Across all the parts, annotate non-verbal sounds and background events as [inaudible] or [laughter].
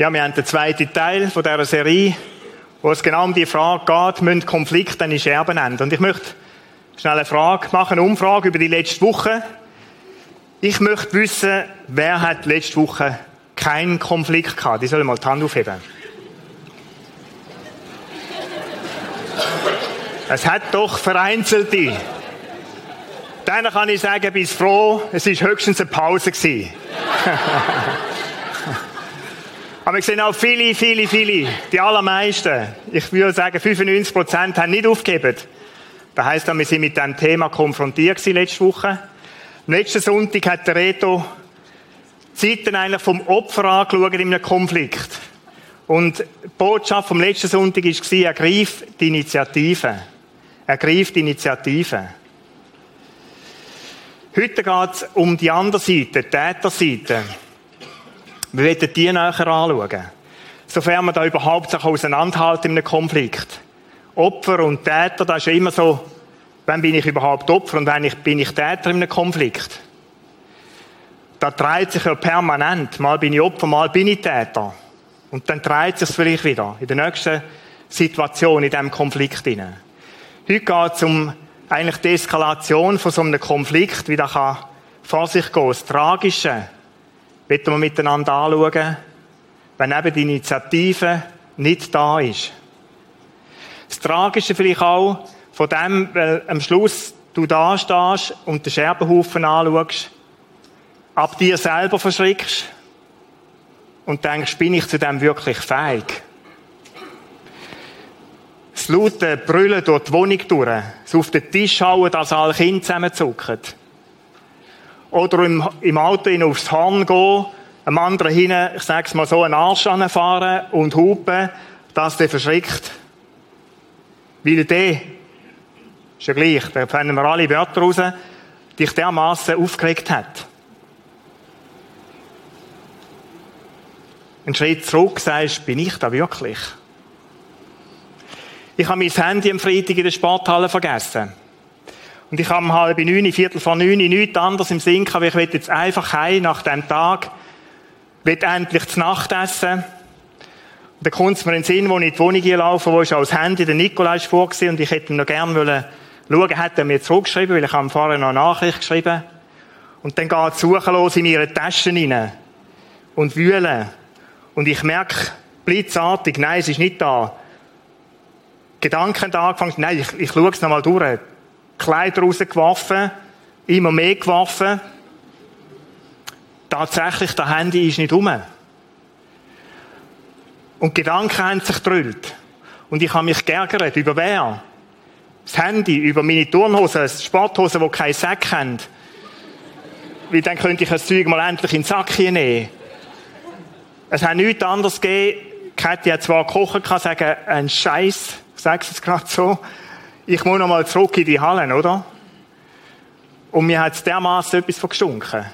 Ja, wir haben den zweiten Teil von dieser Serie, wo es genau um die Frage geht, müssen Konflikte in Scherben enden? Und ich möchte schnell eine Frage machen, eine Umfrage über die letzte Woche. Ich möchte wissen, wer hat letzte Woche keinen Konflikt gehabt? Die sollen mal die Hand aufheben. Es hat doch vereinzelte. Dann kann ich sagen, bis froh, es ist höchstens eine Pause. [laughs] Aber wir sehen auch viele, viele, viele, die allermeisten, ich würde sagen 95 Prozent, haben nicht aufgegeben. Das heisst, wir sind mit diesem Thema konfrontiert letzte Woche. Am letzten Sonntag hat der Reto die Seiten eigentlich vom Opfer angeschaut in einem Konflikt. Und die Botschaft vom letzten Sonntag war, ergreif die Initiative. Ergreif die Initiative. Heute geht es um die andere Seite, die Täterseite. Wir werden die näher anschauen. Sofern man da überhaupt sich auseinanderhalten in einem Konflikt. Opfer und Täter, das ist ja immer so, wann bin ich überhaupt Opfer und wann bin ich Täter in einem Konflikt. Da dreht sich ja permanent. Mal bin ich Opfer, mal bin ich Täter. Und dann dreht sich vielleicht wieder in der nächsten Situation, in diesem Konflikt hinein. Heute geht es um eigentlich die Eskalation von so einem Konflikt, wie das kann vor sich gehen. Das Tragische, wollen wir miteinander anschauen, wenn eben die Initiative nicht da ist. Das Tragische vielleicht auch von dem, weil am Schluss du da stehst und den Scherbenhaufen anschaust, ab dir selber verschrickst und denkst, bin ich zu dem wirklich fähig? Das laute Brüllen durch die Wohnung durch, es auf den Tisch hauen, dass alle Kinder zusammenzucken. Oder im, im Auto aufs Horn gehen, einem anderen hin, ich sag's mal so, einen Arsch anfahren und hupen, dass der verschrickt. Weil der, ist ja gleich, da finden wir alle Wörter raus, dich dermaßen aufgeregt hat. Einen Schritt zurück sagst, bin ich da wirklich? Ich habe mein Handy am Freitag in der Sporthalle vergessen. Und ich habe um halb neun, viertel vor neun, nichts anderes im Sinn aber ich will jetzt einfach heim nach dem Tag, will endlich zu Nacht essen. Und dann kommt es mir in den Sinn, wo ich in die Wohnung laufe, wo auch das Handy, der Nikolai ist vorgesehen und ich hätte ihm noch gerne wollen schauen, hat er mir zurückgeschrieben, weil ich habe vorher noch eine Nachricht geschrieben. Und dann geht es suchen los in ihre Taschen rein und wühlen. Und ich merke blitzartig, nein, es ist nicht da. Gedanken da angefangen, nein, ich, ich schaue es nochmal durch. Kleider rausgeworfen, immer mehr geworfen. Tatsächlich, das Handy ist nicht rum. Und Gedanken haben sich gedrüllt. Und ich habe mich geärgert. Über wer? Das Handy, über meine Turnhosen, Sporthosen, die keinen Sack haben. Weil dann könnte ich das Zeug mal endlich in den Sack nehmen. Es hat nichts anderes gegeben. Kathi hat zwar kochen kann sagen, ein Scheiß ich sage es gerade so, ich muss noch mal zurück in die Hallen, oder? Und mir hat es dermaßen etwas von gestunken.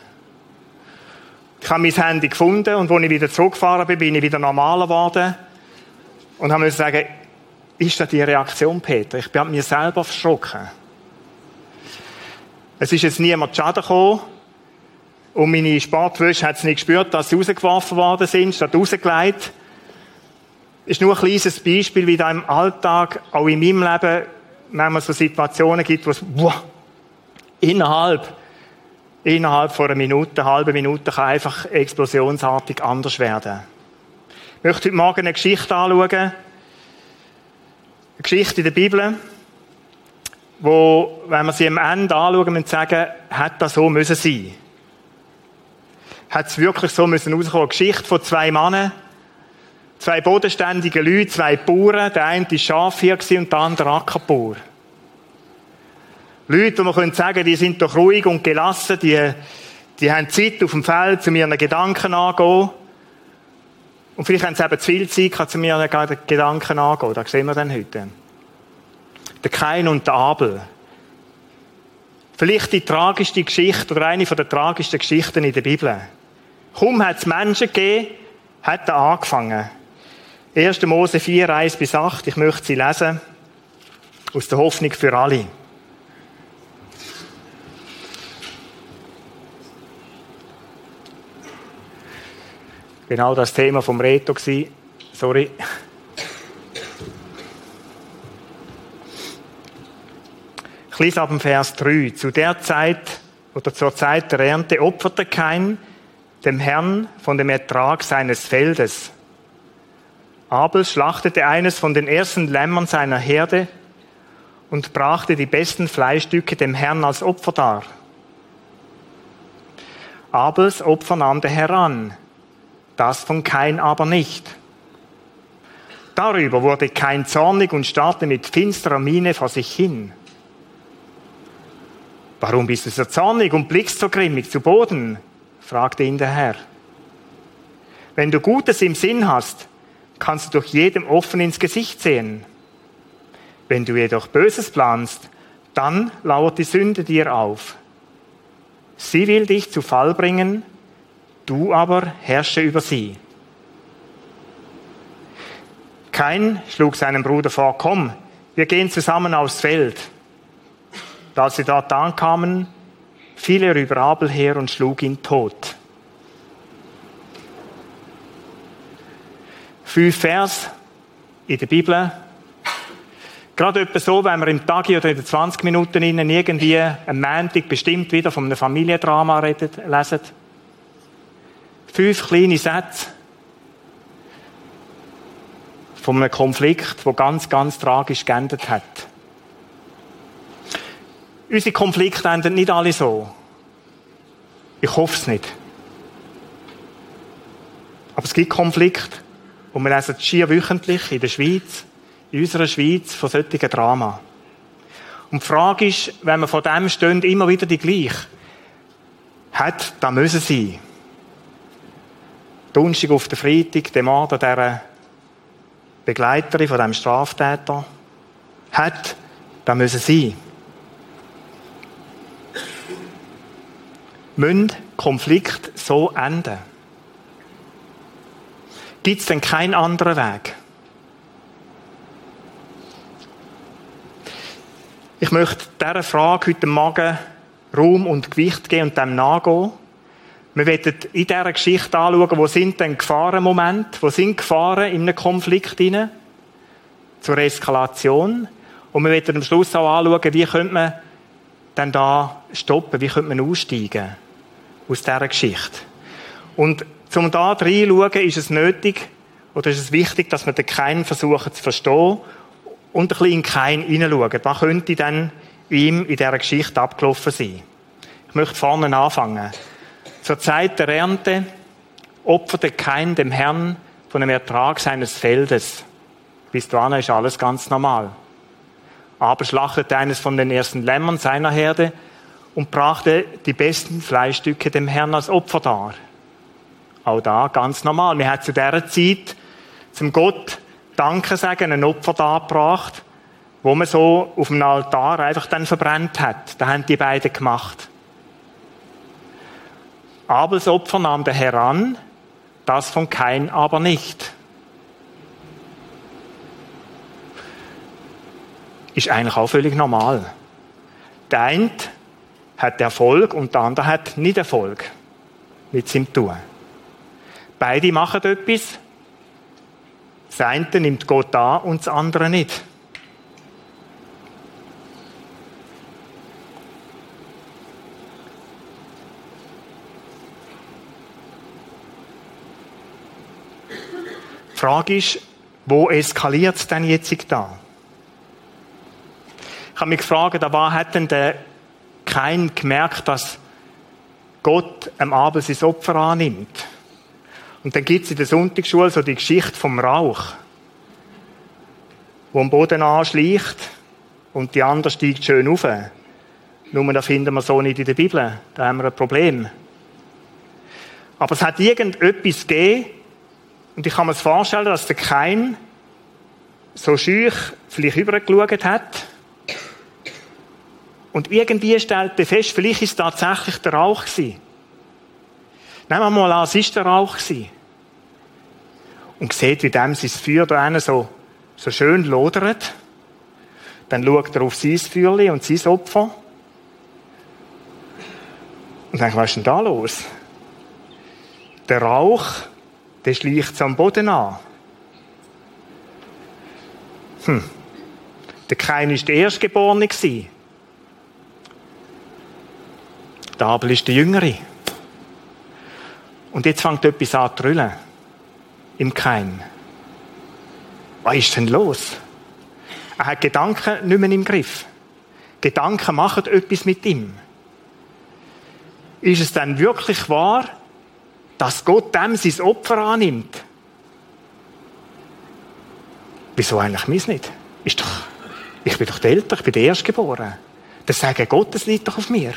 Ich habe mein Handy gefunden und als ich wieder zurückgefahren bin, bin ich wieder normaler geworden. Und habe müssen sagen, ist das die Reaktion, Peter? Ich bin an mir selber verschrocken. Es ist jetzt niemand zu Schaden gekommen. Und meine Sportwäsche hat es nicht gespürt, dass sie rausgeworfen worden sind, statt rausgelegt ist nur ein kleines Beispiel, wie da im Alltag, auch in meinem Leben, manchmal so Situationen gibt, wo es, boah, innerhalb, innerhalb von einer Minute, einer halben Minute kann einfach explosionsartig anders werden. Ich möchte heute Morgen eine Geschichte anschauen. Eine Geschichte in der Bibel, wo, wenn wir sie am Ende anschauen, müssen sagen, hat das so müssen sein. Hat es wirklich so müssen rauskommen? Eine Geschichte von zwei Männern, Zwei bodenständige Leute, zwei Bauern. Der eine war Schafhier und der andere Ackerbauer. Leute, die man sagen, die sind doch ruhig und gelassen, die, die haben Zeit auf dem Feld, um ihren Gedanken angehen. Und vielleicht haben sie eben zu viel Zeit, um ihren Gedanken angehen. Das sehen wir dann heute. Der Kain und der Abel. Vielleicht die tragischste Geschichte oder eine der tragischsten Geschichten in der Bibel. Kaum hat es Menschen gegeben, hat er angefangen. 1. Mose 4, 1 bis 8, ich möchte sie lesen, aus der Hoffnung für alle. Genau das Thema vom Reto gsi. Sorry. Ich lese ab dem Vers 3. Zu der Zeit oder zur Zeit der Ernte opferte kein dem Herrn von dem Ertrag seines Feldes. Abel schlachtete eines von den ersten Lämmern seiner Herde und brachte die besten Fleischstücke dem Herrn als Opfer dar. Abels Opfer nahm der Herr an, das von Kain aber nicht. Darüber wurde Kain zornig und starrte mit finsterer Miene vor sich hin. Warum bist du so zornig und blickst so grimmig zu Boden? fragte ihn der Herr. Wenn du Gutes im Sinn hast, kannst du durch jedem offen ins Gesicht sehen. Wenn du jedoch Böses planst, dann lauert die Sünde dir auf. Sie will dich zu Fall bringen, du aber herrsche über sie. Kein schlug seinem Bruder vor, komm, wir gehen zusammen aufs Feld. Da sie dort ankamen, fiel er über Abel her und schlug ihn tot. Fünf Vers in der Bibel. Gerade etwa so, wenn wir im Tag oder in den 20 Minuten innen irgendwie am Montag bestimmt wieder von einem Familiendrama reden, lesen. Fünf kleine Sätze von einem Konflikt, der ganz, ganz tragisch geendet hat. Unsere Konflikte enden nicht alle so. Ich hoffe es nicht. Aber es gibt Konflikte, und wir lesen schier wöchentlich in der Schweiz, in unserer Schweiz, von solchen Drama. Und die Frage ist, wenn wir von dem stehen, immer wieder die gleiche. Hat, da müssen sein. Donnerstag auf den Freitag, der Mann dieser Begleiterin von diesem Straftäter. Hat, da müssen sein. müssen Konflikt so enden? Gibt es denn keinen anderen Weg? Ich möchte dieser Frage heute Morgen Raum und Gewicht geben und dem nachgehen. Wir werden in dieser Geschichte anschauen, wo sind denn Gefahrenmomente, wo sind Gefahren in einem Konflikt hinein, zur Eskalation. Und wir werden am Schluss auch anschauen, wie könnte man dann da stoppen, wie könnte man aussteigen aus dieser Geschichte. Und zum da reinschauen, ist es nötig, oder ist es wichtig, dass wir den Kein versuchen zu verstehen und ein bisschen in Kein hineinschauen. Was könnte dann ihm in dieser Geschichte abgelaufen sein? Ich möchte vorne anfangen. Zur Zeit der Ernte opferte Kein dem Herrn von dem Ertrag seines Feldes. Bis dahin ist alles ganz normal. Aber schlachtete eines von den ersten Lämmern seiner Herde und brachte die besten Fleischstücke dem Herrn als Opfer dar. Auch da ganz normal. Wir haben zu dieser Zeit zum Gott Danke sagen, ein Opfer dargebracht, wo man so auf dem Altar einfach dann verbrennt hat. Da haben die beiden gemacht. Abels Opfer nahm der Herr das von Kain aber nicht. Ist eigentlich auch völlig normal. Der eine hat Erfolg und der andere hat nicht Erfolg mit seinem Tun. Beide machen etwas. Das eine nimmt Gott an und das andere nicht. Die Frage ist, wo eskaliert es denn jetzt da? Ich habe mich gefragt, was hat denn der kein gemerkt, dass Gott am Abend sein Opfer annimmt. Und dann gibt es in der Sonntagsschule so die Geschichte vom Rauch, wo am Boden anschleicht und die andere steigt schön auf. Nur das finden wir so nicht in der Bibel. Da haben wir ein Problem. Aber es hat irgendetwas gegeben, und ich kann mir vorstellen, dass der Kein so schüch vielleicht übergeschaut hat und irgendwie stellt er fest, vielleicht ist es tatsächlich der Rauch gewesen. Nehmen wir mal an, es ist der Rauch gewesen. Und sieht, wie dem sein Feuer da so, so schön lodert. Dann schaut er auf sein Feuerli und sein Opfer. Und denkt, was ist denn da los? Der Rauch, der schleicht am Boden an. Hm. Der Kain war der Erstgeborene. Der Abel ist der Jüngere. Und jetzt fängt etwas an zu drüllen. Im Kain. Was ist denn los? Er hat Gedanken nicht mehr im Griff. Gedanken machen etwas mit ihm. Ist es denn wirklich wahr, dass Gott dem sein Opfer annimmt? Wieso eigentlich mis nicht? Ist doch, ich bin doch der Älter, ich bin der Erstgeborene. Das Sagen Gottes liegt doch auf mir.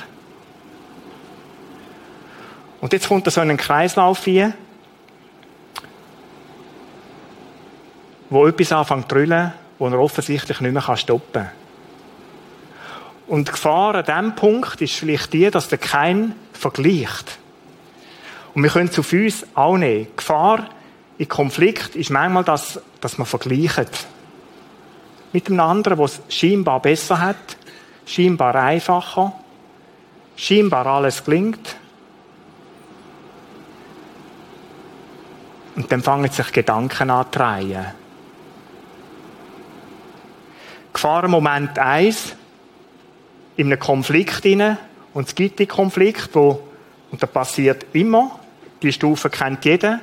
Und jetzt kommt er so in einen Kreislauf hier, wo etwas anfängt zu drüllen, wo er offensichtlich nicht mehr stoppen kann. Und die Gefahr an diesem Punkt ist vielleicht die, dass der kein vergleicht. Und wir können es auf uns auch nehmen. Die Gefahr in Konflikt ist manchmal, dass, dass man vergleicht. Mit einem anderen, der es scheinbar besser hat, scheinbar einfacher, scheinbar alles gelingt. Und dann fangen sich Gedanken an zu drehen. Gefahr Moment 1, in einem Konflikt hinein. Und es gibt die Konflikt, wo, und das passiert immer, die Stufe kennt jeder,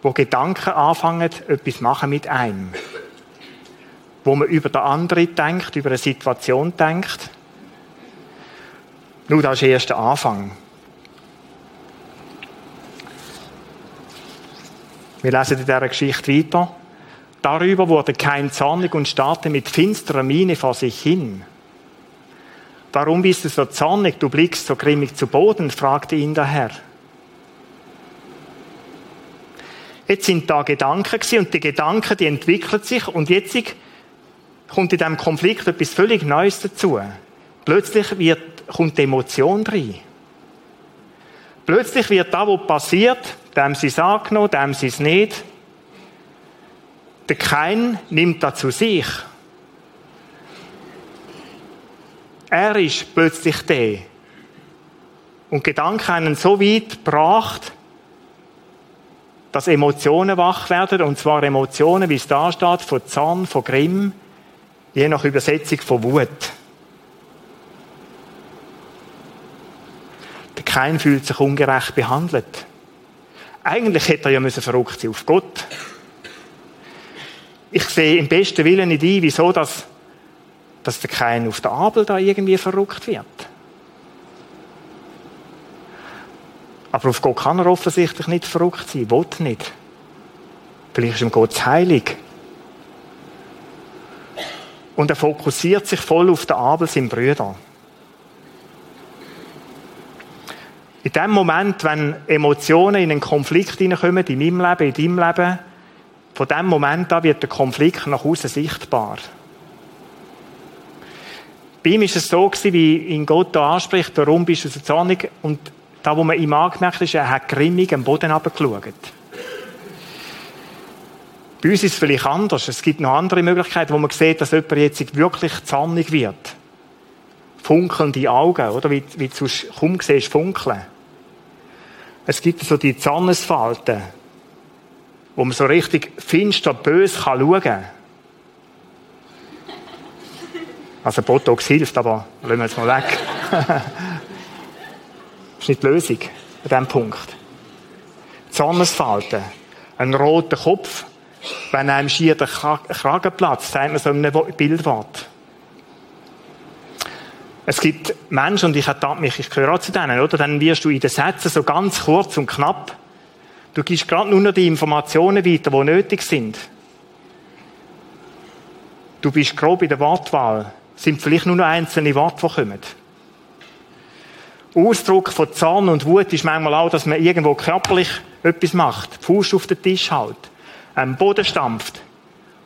wo Gedanken anfangen, etwas machen mit einem. Wo man über den anderen denkt, über eine Situation denkt. Nur das ist erst der Anfang. Wir lesen in dieser Geschichte weiter. Darüber wurde kein zornig und starrte mit finsterer Miene vor sich hin. Warum bist du so zornig, du blickst so grimmig zu Boden? fragte ihn der Herr. Jetzt sind da Gedanken und die Gedanken, die entwickeln sich und jetzt kommt in diesem Konflikt etwas völlig Neues dazu. Plötzlich wird, kommt die Emotion rein. Plötzlich wird da, was passiert, dem sie es angenommen, dem sie es nicht. Der Kein nimmt da zu sich. Er ist plötzlich der. Und Gedanken einen so weit gebracht, dass Emotionen wach werden, und zwar Emotionen, wie es da steht, von Zorn, von Grimm, je nach Übersetzung von Wut. Der Kein fühlt sich ungerecht behandelt. Eigentlich hätte er ja verrückt sein auf Gott. Ich sehe im besten Willen nicht ein, wieso das dass der Kain auf der Abel da irgendwie verrückt wird. Aber auf Gott kann er offensichtlich nicht verrückt sein, will nicht. Vielleicht ist ihm Gott heilig. Und er fokussiert sich voll auf den Abel, seinen Brüder. In dem Moment, wenn Emotionen in einen Konflikt hineinkommen, in meinem Leben, in deinem Leben, von dem Moment an wird der Konflikt nach außen sichtbar. Bei ihm ist es so gewesen, wie ihn Gott da anspricht, warum bist du so zornig? Und da, wo man ihm angemerkt ist, er hat grimmig am Boden runtergeschaut. Bei uns ist es vielleicht anders. Es gibt noch andere Möglichkeiten, wo man sieht, dass jemand jetzt wirklich zornig wird. Funkelnde Augen, oder? Wie, wie du kaum siehst, funkeln. Es gibt so die Zornesfalten, wo man so richtig finster, böse schauen kann. Also Botox hilft, aber lassen wir jetzt mal weg. das [laughs] ist nicht die Lösung an diesem Punkt. Zornesfalten, ein roter Kopf, wenn einem schier der Kragen platzt, sagt man so in einem Bildwort. Es gibt Menschen, und ich, mich, ich gehöre auch zu denen, oder? Dann wirst du in den Sätzen so ganz kurz und knapp. Du gibst gerade nur noch die Informationen weiter, die nötig sind. Du bist grob in der Wortwahl sind vielleicht nur noch einzelne Worte, die kommen. Ausdruck von Zorn und Wut ist manchmal auch, dass man irgendwo körperlich etwas macht. Fuß auf den Tisch hält, am Boden stampft,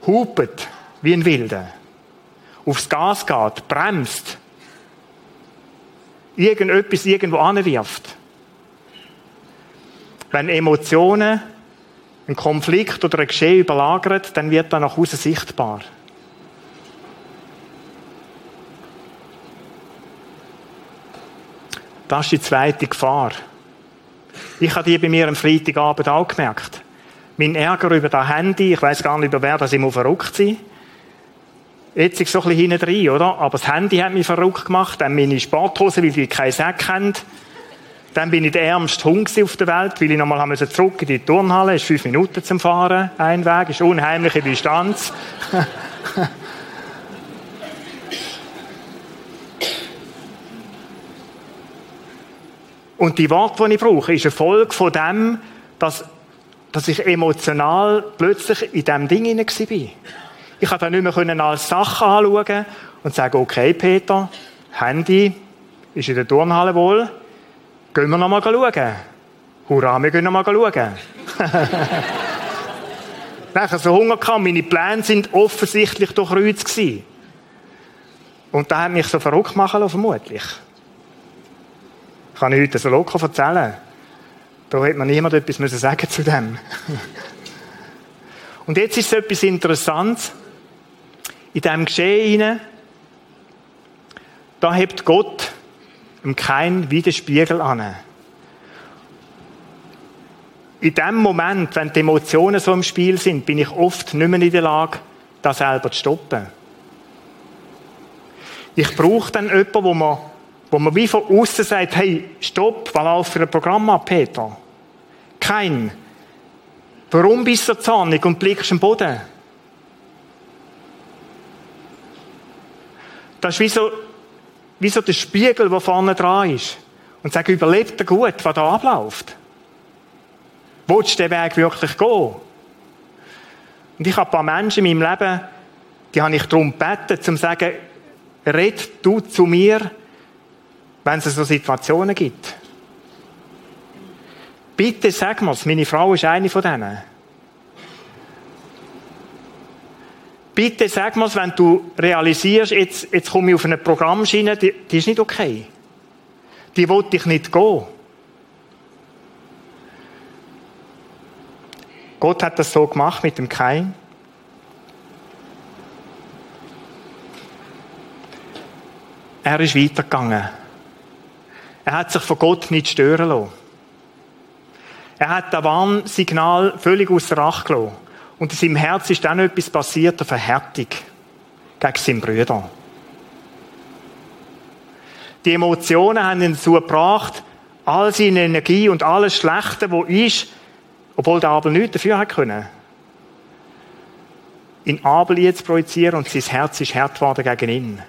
hupet wie ein Wilder, aufs Gas geht, bremst, irgendetwas irgendwo anwirft. Wenn Emotionen einen Konflikt oder ein Geschehen überlagern, dann wird das nach außen sichtbar. Das ist die zweite Gefahr. Ich habe die bei mir am Freitagabend auch gemerkt. Mein Ärger über das Handy, ich weiß gar nicht, über wer das immer verrückt sein. Jetzt ist so ein bisschen hinten drin, oder? Aber das Handy hat mich verrückt gemacht, dann meine Sporthose, weil die keinen Sack haben. Dann bin ich der ärmste Hund auf der Welt, weil ich nochmal haben zurück in die Turnhalle. Es ist fünf Minuten zum Fahren, ein Weg, ist unheimliche Distanz. [laughs] Und die Worte, die ich brauche, ist eine Folge von dem, dass, dass ich emotional plötzlich in diesem Ding hinein war. Ich konnte nicht mehr als Sache anschauen und sagen, okay, Peter, Handy ist in der Turnhalle wohl, gehen wir noch mal schauen. Hurra, wir gehen noch mal schauen. [laughs] Nachher so Hunger kam, meine Pläne sind offensichtlich durchkreuzt gewesen. Und da hat mich so verrückt machen vermutlich. Kann ich heute so locker erzählen. Da hätte man niemand etwas müssen sagen zu dem. [laughs] Und jetzt ist es etwas Interessantes. In diesem Geschehen da hebt Gott kein Widerspiegel an. In dem Moment, wenn die Emotionen so im Spiel sind, bin ich oft nicht mehr in der Lage, das selber zu stoppen. Ich brauche dann jemanden, wo man wo man wie von außen sagt, hey, stopp, was läuft für ein Programm ab, Peter? Kein. Warum bist du so zornig und blickst am Boden? Das ist wie so, wie so der Spiegel, der vorne dran ist. Und sagt, überlebt er gut, was da abläuft? Willst du den Weg wirklich gehen? Und ich habe ein paar Menschen in meinem Leben, die habe ich darum gebeten, zu sagen, red du zu mir, wenn es so Situationen gibt. Bitte sag mal, meine Frau ist eine von denen. Bitte sag mal, wenn du realisierst, jetzt, jetzt komme ich auf eine Programmschiene, die, die ist nicht okay. Die wollte ich nicht gehen. Gott hat das so gemacht mit dem Kain. Er ist weitergegangen. Er hat sich von Gott nicht stören lassen. Er hat das Warnsignal völlig außer Acht gelassen. Und in seinem Herz ist dann etwas passiert, eine Verhärtung gegen seinen Brüder. Die Emotionen haben ihn dazu gebracht, all seine Energie und alles Schlechte, wo ist, obwohl der Abel nichts dafür hat können, in Abel jetzt projizieren und sein Herz ist hart geworden gegen ihn.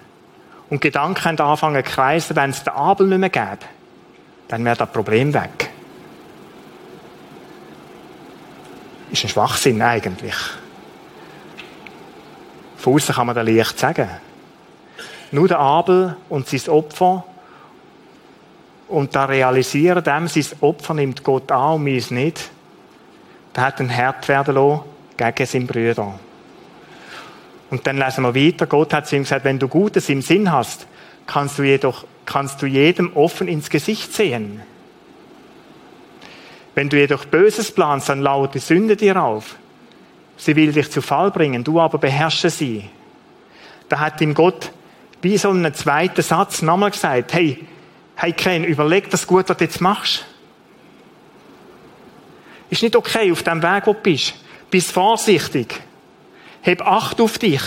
Und Gedanken haben angefangen zu kreisen, wenn es den Abel nicht mehr gäbe, dann wäre das Problem weg. Ist ein Schwachsinn eigentlich. Von außen kann man das leicht sagen. Nur der Abel und sein Opfer und da realisieren dem, sein Opfer nimmt Gott an und meins nicht, der hat ein Herd werden lassen gegen seinen Brüder. Und dann lesen wir weiter. Gott hat zu ihm gesagt, wenn du Gutes im Sinn hast, kannst du jedoch, kannst du jedem offen ins Gesicht sehen. Wenn du jedoch Böses planst, dann lauert die Sünde dir auf. Sie will dich zu Fall bringen, du aber beherrsche sie. Da hat ihm Gott wie so einen zweiten Satz nochmal gesagt, hey, hey Ken, überleg das gut, was du jetzt machst. Ist nicht okay auf dem Weg, wo du bist. Bist vorsichtig. Heb Acht auf dich.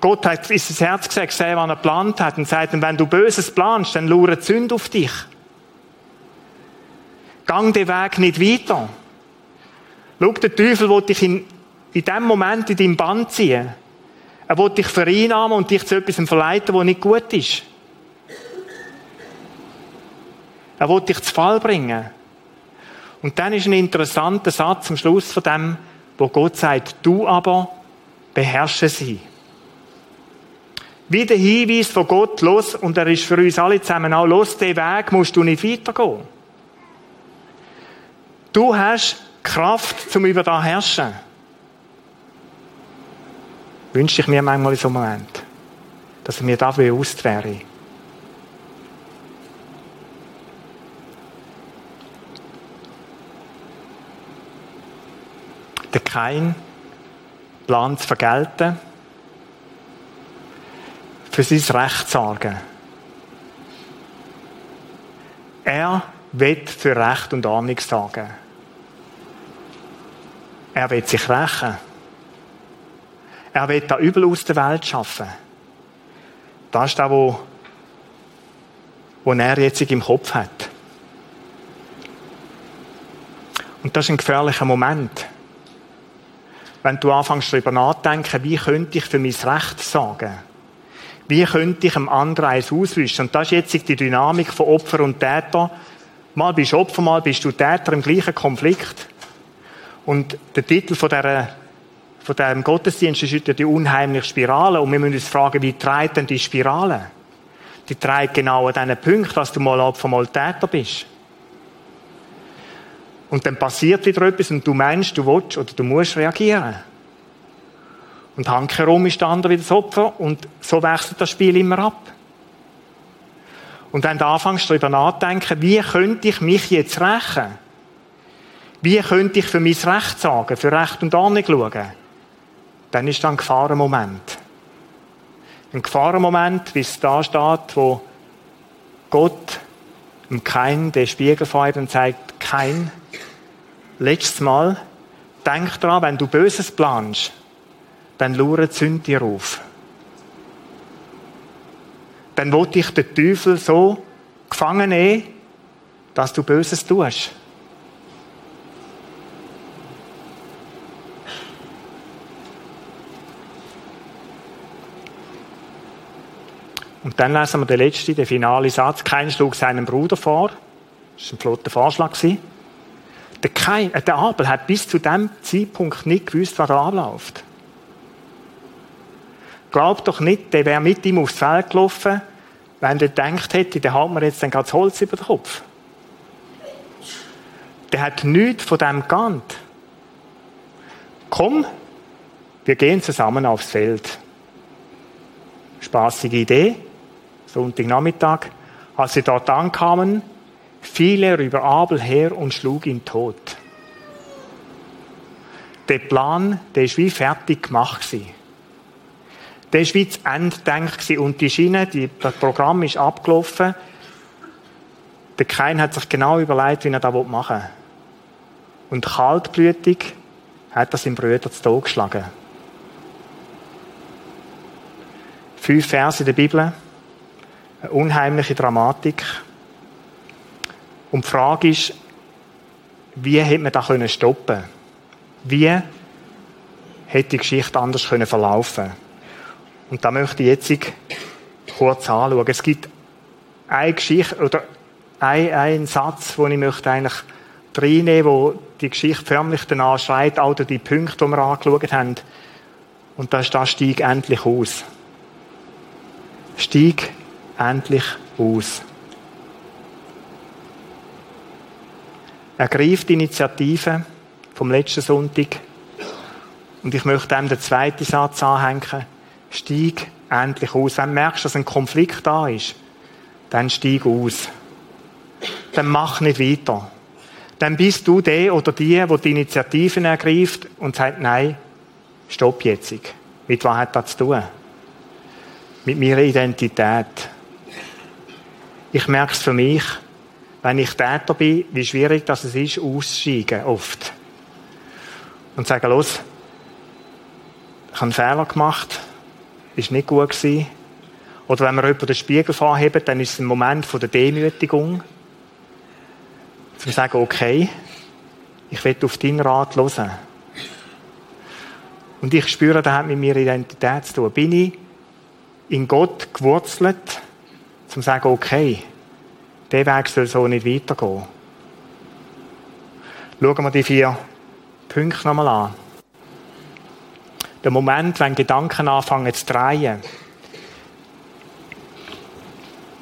Gott hat ins Herz gesagt, seh, was er geplant hat und sagt, wenn du Böses planst, dann lauert Sünde auf dich. Gang den Weg nicht weiter. Schau, der Teufel will dich in, in dem Moment in deinem Band ziehen. Er will dich vereinnahmen und dich zu etwas verleiten, was nicht gut ist. Er will dich zu Fall bringen. Und dann ist ein interessanter Satz am Schluss von dem, wo Gott sagt, du aber beherrsche sie. Wie der Hinweis von Gott, los, und er ist für uns alle zusammen auch, los, den Weg musst du nicht weitergehen. Du hast Kraft, zum über da herrschen. Wünsche ich mir manchmal in so einem Moment, dass mir da bewusst wäre. der Kain plant zu vergelten, für sein Recht sorgen. Er will für Recht und Ordnung sorgen. Er will sich rächen. Er will da Übel aus der Welt schaffen. Das ist das, was er jetzt im Kopf hat. Und das ist ein gefährlicher Moment. Wenn du anfängst darüber nachzudenken, wie könnte ich für mein Recht sorgen? Wie könnte ich einem anderen eins auswischen? Und das ist jetzt die Dynamik von Opfer und Täter. Mal bist du Opfer, mal bist du Täter im gleichen Konflikt. Und der Titel von dieser von diesem Gottesdienst ist heute die unheimliche Spirale. Und wir müssen uns fragen, wie treibt denn die Spirale? Die treibt genau an diesen Punkt, dass du mal Opfer, mal Täter bist. Und dann passiert wieder etwas und du meinst, du willst oder du musst reagieren. Und handherum ist der andere wieder das Opfer und so wechselt das Spiel immer ab. Und wenn du anfängst darüber nachzudenken, wie könnte ich mich jetzt rächen? Wie könnte ich für mein Recht sagen, für Recht und Ordnung schauen? Dann ist dann ein Gefahrenmoment. Ein Gefahrenmoment, wie es da steht, wo Gott dem Kein den Spiegel feuert und sagt, Kein, letztes Mal, denk dran, wenn du Böses planst, dann lauert Sünde dir auf. Dann wollte ich den Teufel so gefangen nehmen, dass du Böses tust. Und dann lesen wir den letzten, den finalen Satz. Kein schlug seinem Bruder vor. Das war ein flotter Vorschlag. Der, Kain, äh, der Abel hat bis zu dem Zeitpunkt nicht gewusst, was da abläuft. Glaubt doch nicht, der wäre mit ihm aufs Feld gelaufen, wenn er gedacht hätte, der hat mir jetzt dann das Holz über den Kopf. Der hat nichts von dem geahnt. Komm, wir gehen zusammen aufs Feld. Spaßige Idee. Sonntagnachmittag. Als sie dort ankamen, fiel er über Abel her und schlug ihn tot. Der Plan, der ist wie fertig gemacht gewesen. Der Ende gedacht und die Schiene, die, das Programm ist abgelaufen. Der Kain hat sich genau überlegt, wie er das machen will. Und kaltblütig hat er seinen Brüder zu Tod geschlagen. Fünf Verse in der Bibel. Eine unheimliche Dramatik. Und die Frage ist, wie hätte man das stoppen können? Wie hätte die Geschichte anders können verlaufen Und da möchte ich jetzt kurz anschauen. Es gibt eine Geschichte oder einen Satz, den ich möchte eigentlich reinnehmen wo die Geschichte förmlich danach schreit, all die Punkte, die wir angeschaut haben. Und da ist das Stieg endlich aus. Stieg endlich aus. Ergreift die Initiative vom letzten Sonntag. Und ich möchte dem den zweiten Satz anhängen. Steig endlich aus. Wenn du merkst, dass ein Konflikt da ist, dann steig aus. Dann mach nicht weiter. Dann bist du der oder die, wo die Initiativen ergreift und sagt, nein, stopp jetzt. Mit was hat das zu tun? Mit meiner Identität. Ich merke es für mich, wenn ich Täter bin, wie schwierig das ist, auszusteigen, oft. Und sagen, los, ich habe einen Fehler gemacht, ist nicht gut gewesen. Oder wenn man jemanden den Spiegel vorhebt, dann ist es ein Moment der Demütigung. Zu sagen, okay, ich will auf deinen Rat hören. Und ich spüre, das hat mit meiner Identität zu tun. Bin ich in Gott gewurzelt, zum zu sagen, okay, der Weg soll so nicht weitergehen. Schauen wir die vier Punkte nochmal an. Der Moment, wenn Gedanken anfangen zu drehen.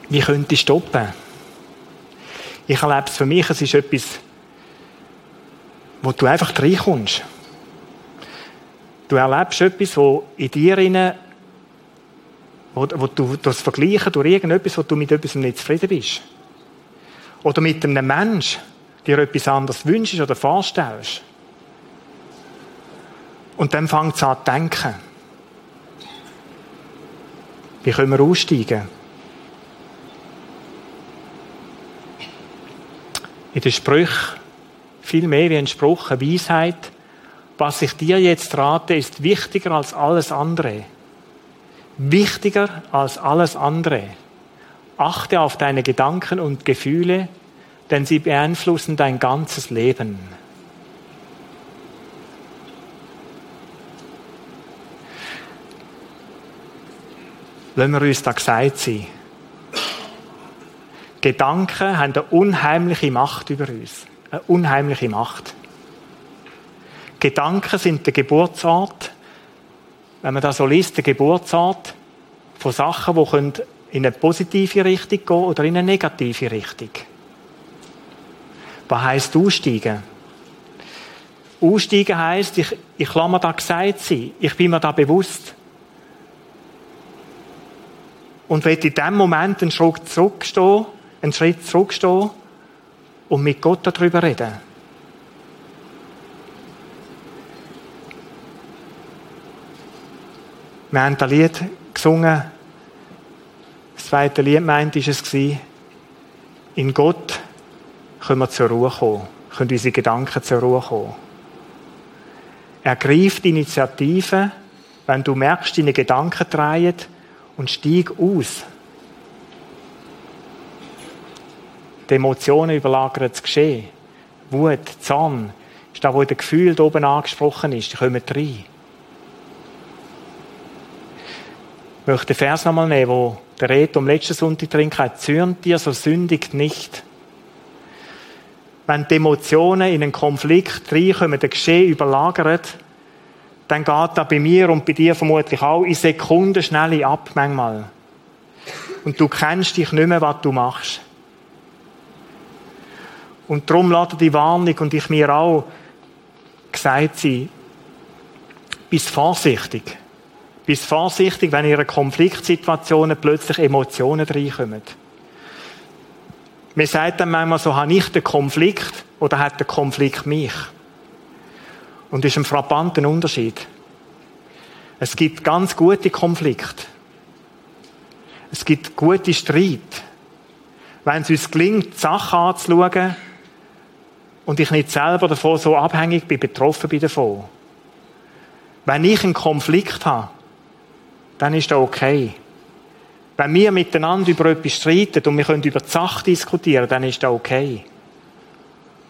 Wie könnte ich stoppen? Ich erlebe es für mich, es ist etwas, wo du einfach reinkommst. Du erlebst etwas, wo in dir rein, wo, wo du das vergleichen durch irgendetwas, wo du mit etwas nicht zufrieden bist. Oder mit einem Mensch dir etwas anderes wünschst oder vorstellst. Und dann fängt es an zu denken. Wie können wir aussteigen? in den Sprüchen viel mehr wie ein Spruch, eine Weisheit. Was ich dir jetzt rate, ist wichtiger als alles andere. Wichtiger als alles andere. Achte auf deine Gedanken und Gefühle, denn sie beeinflussen dein ganzes Leben. Lassen wir uns da gesagt sein. Gedanken haben eine unheimliche Macht über uns. Eine unheimliche Macht. Gedanken sind der Geburtsort, wenn man da so liest, der Geburtsort von Sachen, die in eine positive Richtung gehen oder in eine negative Richtung. Was heisst aussteigen? Aussteigen heisst, ich, ich lasse mir da gesagt sein. Ich bin mir da bewusst. Und will in dem Moment einen Schritt zurückstehen, einen Schritt zurückstehen und mit Gott darüber reden. Wir haben das Lied gesungen. Das zweite Lied meint ist es in Gott können wir zur Ruhe kommen, können unsere Gedanken zur Ruhe kommen. Ergreif die Initiative, wenn du merkst, deine Gedanken drehen und steig aus. Die Emotionen überlagern das Geschehen. Wut, Zorn, ist da, wo der Gefühl oben angesprochen ist, die kommen rein. Ich möchte den Vers nochmal nehmen, wo der Reto am letzten Sonntag drin hat. Zürnt dir, so sündigt nicht. Wenn die Emotionen in einen Konflikt reinkommen, der Geschehen überlagert, dann geht das bei mir und bei dir vermutlich auch in Sekunden schnell ab, manchmal. Und du kennst dich nicht mehr, was du machst. Und darum lade die Warnung und ich mir auch gesagt sein, bist vorsichtig. Bist vorsichtig, wenn in einer Konfliktsituation plötzlich Emotionen reinkommen. Man sagt dann manchmal so, habe ich den Konflikt oder hat der Konflikt mich? Und ist ein frappanter Unterschied. Es gibt ganz gute Konflikte. Es gibt gute Streit. Wenn es uns gelingt, die Sachen anzuschauen und ich nicht selber davon so abhängig bin, betroffen bin davon. Wenn ich einen Konflikt habe, dann ist das okay. Wenn wir miteinander über etwas streiten und wir können über die Sache diskutieren, dann ist das okay.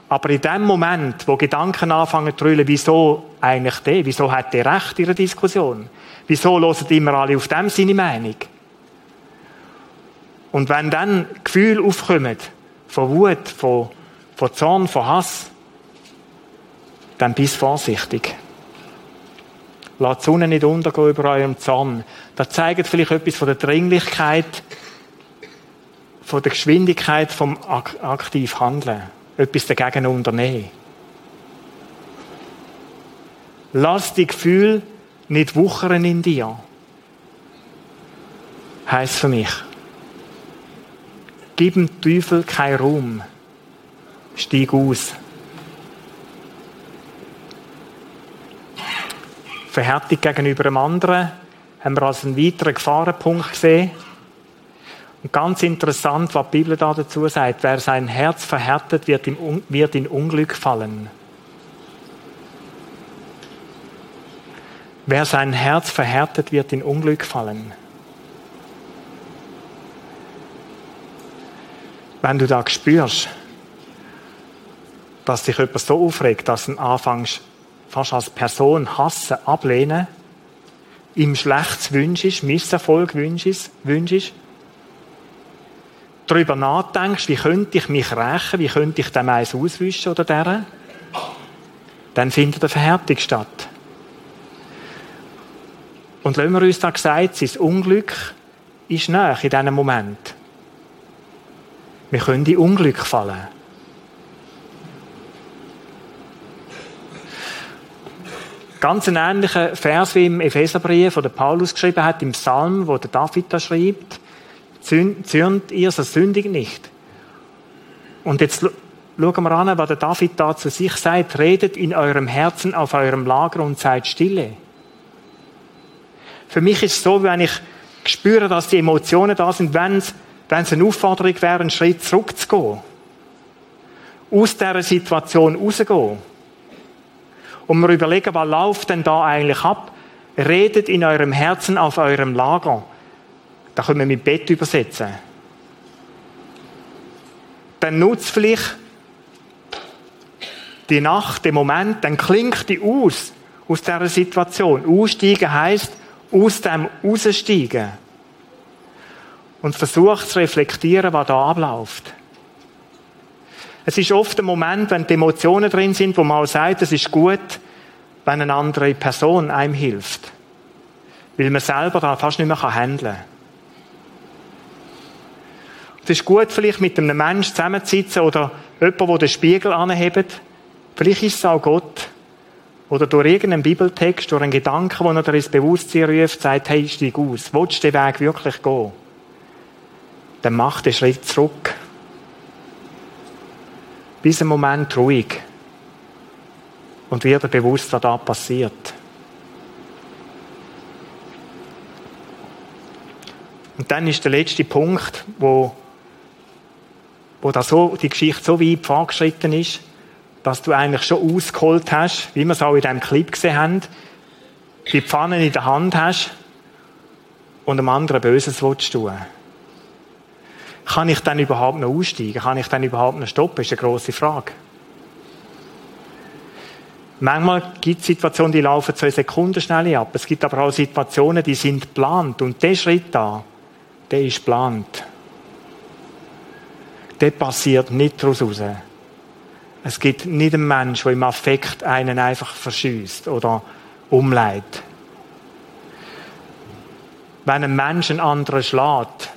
Aber in dem Moment, wo Gedanken anfangen zu trüllen, wieso eigentlich der, wieso hat der Recht in der Diskussion? Wieso hören immer alle auf dem seine Meinung? Und wenn dann Gefühle aufkommen, von Wut, von, von Zorn, von Hass, dann bist vorsichtig. Lasst die Sonne nicht untergehen über eurem Zorn. Das zeigt vielleicht etwas von der Dringlichkeit, von der Geschwindigkeit vom aktiv Handeln etwas dagegen unternehmen. Lass die Gefühle nicht wuchern in dir. Heißt für mich. Gib dem Teufel keinen Raum. Stieg aus. Verhärtung gegenüber einem anderen haben wir als einen weiteren Gefahrenpunkt gesehen. Und ganz interessant, was die Bibel da dazu sagt, wer sein Herz verhärtet, wird, im, wird in Unglück fallen. Wer sein Herz verhärtet, wird in Unglück fallen. Wenn du da spürst, dass dich jemand so aufregt, dass du anfängst, fast als Person hassen, ablehnen, ihm Schlechtes wünschst, Misserfolg wünschst, wünschst darüber nachdenkst, wie könnte ich mich rächen, wie könnte ich dem eins auswischen oder deren, dann findet eine Verhärtung statt. Und wenn wir uns da gesagt, sein Unglück ist näher in diesem Moment. Wir können in Unglück fallen. Ganz ein ähnlicher Vers wie im Epheserbrief, den Paulus geschrieben hat, im Psalm, wo der David da schreibt zürnt ihr, so sündigt nicht. Und jetzt schauen wir an, was der David da zu sich sagt. Redet in eurem Herzen auf eurem Lager und seid stille. Für mich ist es so, wenn ich spüre, dass die Emotionen da sind, wenn es, wenn es eine Aufforderung wäre, einen Schritt zurückzugehen. aus dieser Situation rausgehen. Und wir überlegen, was läuft denn da eigentlich ab? Redet in eurem Herzen auf eurem Lager. Da können wir mit Bett übersetzen. Dann nutzt vielleicht die Nacht, den Moment, dann klingt die aus, aus dieser Situation. Aussteigen heißt aus dem raussteigen. Und versucht zu reflektieren, was da abläuft. Es ist oft ein Moment, wenn die Emotionen drin sind, wo man auch sagt, es ist gut, wenn eine andere Person einem hilft. Weil man selber da fast nicht mehr handeln kann. Es ist gut, vielleicht mit einem Menschen zusammenzusitzen oder jemand, der den Spiegel anhebt. Vielleicht ist es auch Gott. Oder durch irgendeinen Bibeltext, durch einen Gedanken, den er ins Bewusstsein ruft, sagt, hey, steig aus. Willst du den Weg wirklich gehen? Dann mach den Schritt zurück bis ein Moment ruhig und wieder bewusst, was da passiert. Und dann ist der letzte Punkt, wo, wo da so, die Geschichte so weit fortgeschritten ist, dass du eigentlich schon ausgeholt hast, wie wir es auch in diesem Clip gesehen haben, die Pfanne in der Hand hast und einem anderen Böses willst tun. Kann ich dann überhaupt noch aussteigen? Kann ich dann überhaupt noch stoppen? Das ist eine grosse Frage. Manchmal gibt es Situationen, die laufen zwei Sekunden schnell ab. Es gibt aber auch Situationen, die sind geplant. Und der Schritt da, der ist geplant. Der passiert nicht daraus raus. Es gibt nicht einen Menschen, der im Affekt einen einfach verschießt oder umleitet. Wenn ein Mensch einen anderen schlägt,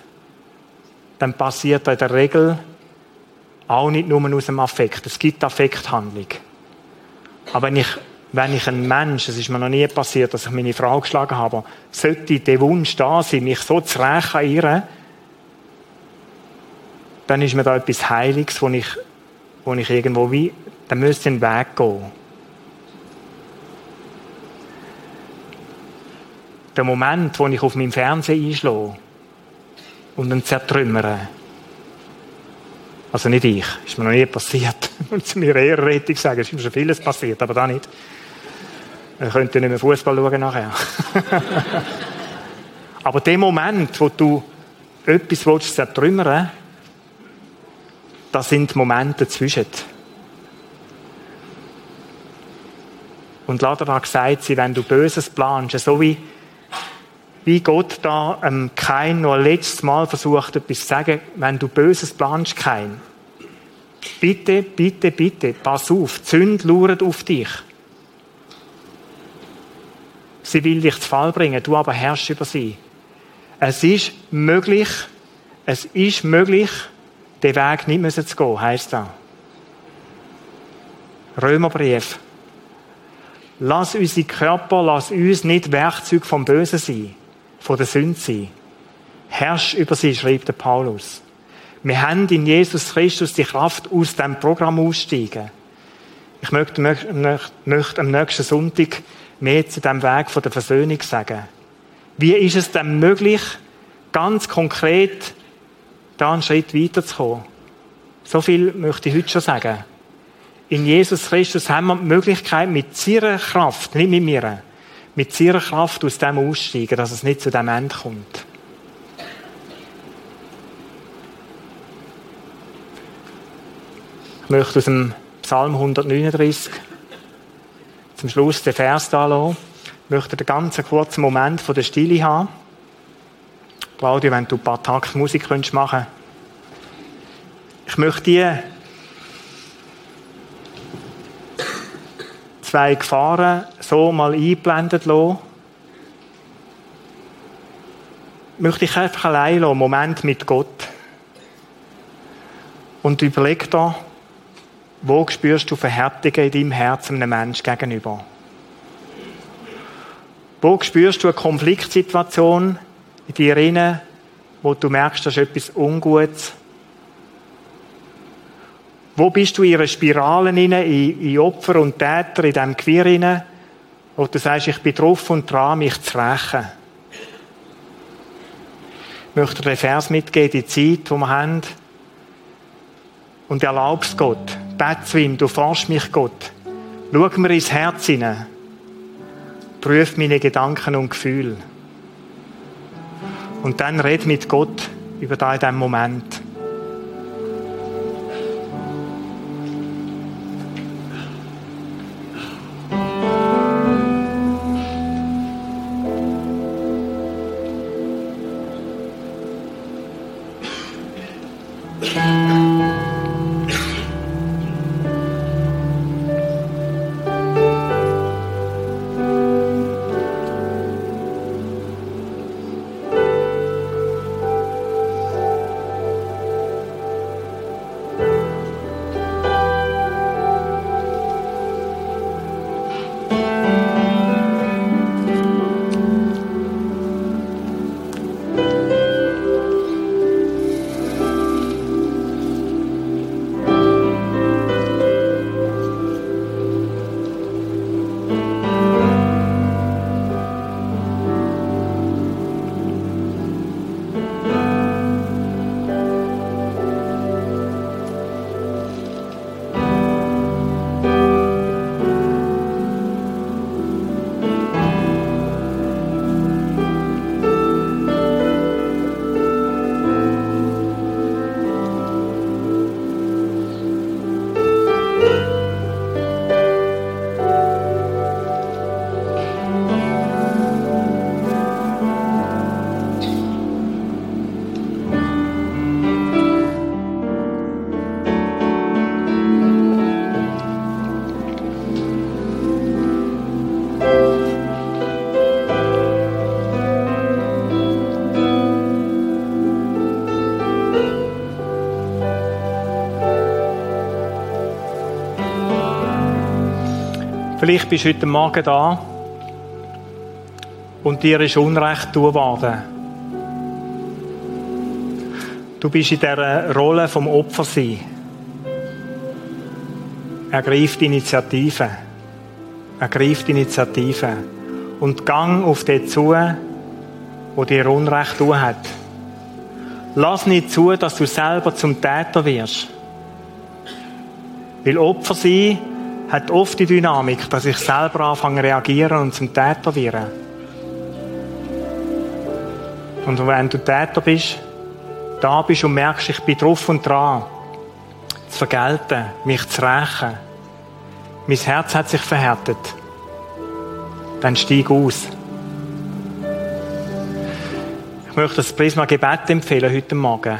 dann passiert in der Regel auch nicht nur aus dem Affekt. Es gibt Affekthandlung. Aber wenn ich, wenn ich ein Mensch, es ist mir noch nie passiert, dass ich meine Frau geschlagen habe, sollte der Wunsch da sein, mich so zu rächen an ihr, dann ist mir da etwas Heiliges, wo ich, wo ich irgendwo wie, dann müsste ich einen Weg gehen. Der Moment, wo ich auf meinem Fernseher einschlage, und dann zertrümmern. Also nicht ich, ist mir noch nie passiert. [laughs] Und zu mir eher Rettung sagen, es ist mir schon vieles passiert, aber da nicht. Ich könnte nicht mehr Fußball schauen nachher. [laughs] aber der Moment, wo du etwas willst zertrümmern, das sind Momente dazwischen. Und Lader hat gesagt, wenn du Böses planst, so wie wie Gott da ähm, kein ein letztes Mal versucht, etwas zu sagen, wenn du Böses planst, kein. Bitte, bitte, bitte, pass auf, Sünde lauert auf dich. Sie will dich zu Fall bringen, du aber herrschst über sie. Es ist möglich, es ist möglich, den Weg nicht zu gehen, heisst da. Römerbrief. Lass unsere Körper, lass uns nicht Werkzeug vom Bösen sein von der Sünde sein. Herrsch über sie, schreibt der Paulus. Wir haben in Jesus Christus die Kraft, aus dem Programm aussteigen. Ich möchte, möchte am nächsten Sonntag mehr zu dem Weg von der Versöhnung sagen. Wie ist es denn möglich, ganz konkret da einen Schritt weiterzukommen? So viel möchte ich heute schon sagen. In Jesus Christus haben wir die Möglichkeit, mit seiner Kraft, nicht mit mir, mit seiner Kraft aus dem aussteigen, dass es nicht zu dem Ende kommt. Ich möchte aus dem Psalm 139 zum Schluss den Vers da. Ich möchte einen ganz kurzen Moment von der Stille haben. Claudia, wenn du ein paar Takte Musik machen könntest. Ich möchte die zwei Gefahren so mal eingeblendet lassen. Möchte ich einfach allein lassen, einen Moment mit Gott. Und überleg da, wo spürst du Verhärtungen in deinem Herzen einem Menschen gegenüber? Wo spürst du eine Konfliktsituation in dir rein, wo du merkst, das ist etwas Ungutes? Wo bist du in ihre Spiralen hinein, in, Opfer und Täter, in diesem Gewirr hinein, wo du sagst, ich bin drauf und dran, mich zu rächen? Ich möchte dir den Vers mitgeben, die Zeit, die wir haben. Und erlaubst Gott, bete zu ihm, du forschst mich, Gott. Schau mir ins Herz hinein. Prüf meine Gedanken und Gefühle. Und dann red mit Gott über diesem Moment. Vielleicht bist du heute Morgen da und dir ist Unrecht worden. Du bist in dieser Rolle vom Opfer sein. Die Initiative. Ergreif die Initiative. Und gang auf den zu, wo dir Unrecht tun hat. Lass nicht zu, dass du selber zum Täter wirst. Weil Opfer sein hat oft die Dynamik, dass ich selber anfange zu reagieren und zum Täter werde. Und wenn du Täter bist, da bist und merkst, ich bin drauf und dran, zu vergelten, mich zu rächen, mein Herz hat sich verhärtet, dann steig aus. Ich möchte das Prisma Gebet empfehlen heute Morgen.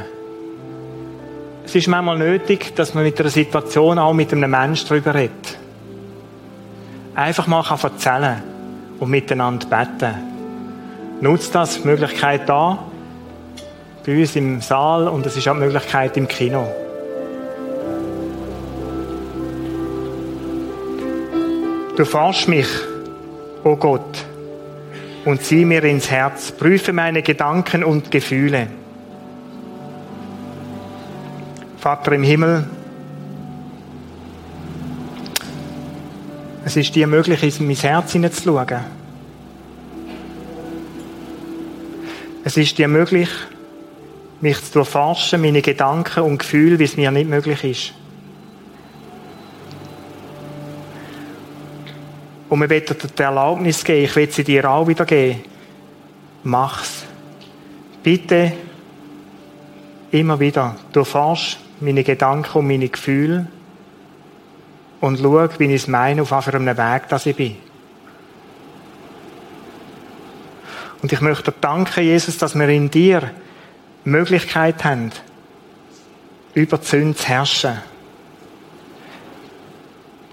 Es ist manchmal nötig, dass man mit einer Situation auch mit einem Menschen darüber redet einfach mal erzählen und miteinander beten. Nutzt das, die Möglichkeit da, bei uns im Saal und es ist auch die Möglichkeit im Kino. Du forschst mich, o oh Gott, und zieh mir ins Herz, prüfe meine Gedanken und Gefühle. Vater im Himmel, Es ist dir möglich, in mein Herz hineinzuschauen. Es ist dir möglich, mich zu erforschen, meine Gedanken und Gefühle, wie es mir nicht möglich ist. Und wir wollen dir die Erlaubnis geben, ich will sie dir auch wieder geben. Mach's. Bitte immer wieder. Du erforsch meine Gedanken und meine Gefühle und schau, wie ich es meine, auf welchem Weg dass ich bin. Und ich möchte dir danken, Jesus, dass wir in dir Möglichkeit haben, über die Sünde zu herrschen.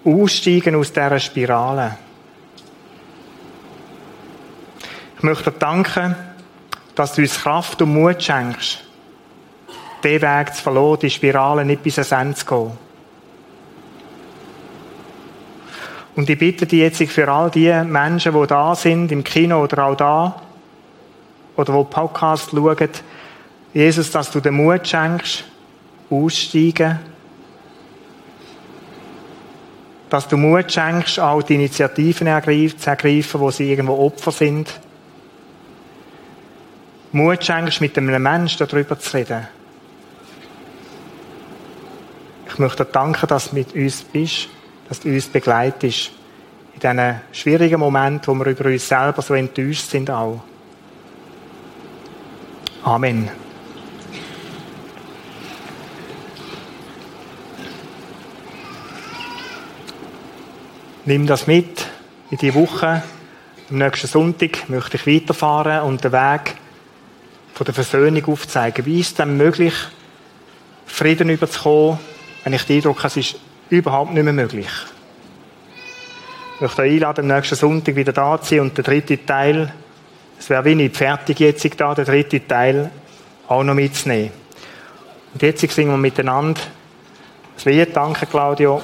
Aussteigen aus dieser Spirale. Ich möchte dir danken, dass du uns Kraft und Mut schenkst, den Weg zu verloren, die Spirale nicht bis ans Ende zu gehen. Und ich bitte dich jetzt für all die Menschen, die da sind, im Kino oder auch da, oder die Podcast schauen, Jesus, dass du den Mut schenkst, aussteigen, dass du Mut schenkst, auch die Initiativen zu ergreifen, wo sie irgendwo Opfer sind. Mut schenkst, mit einem Menschen darüber zu reden. Ich möchte dir danken, dass du mit uns bist, dass du uns begleitest. In diesen schwierigen Momenten, wo wir über uns selber so enttäuscht sind auch. Amen. Nimm das mit in die Woche. Am nächsten Sonntag möchte ich weiterfahren und den Weg von der Versöhnung aufzeigen. Wie ist es denn möglich, Frieden überzukommen, wenn ich den Eindruck habe, es ist überhaupt nicht mehr möglich? Ich möchte euch einladen, am nächsten Sonntag wieder da zu sein und den dritten Teil, es wäre wie nicht fertig jetzt da, den dritten Teil auch noch mitzunehmen. Und jetzt singen wir miteinander das Lied. Danke, Claudio.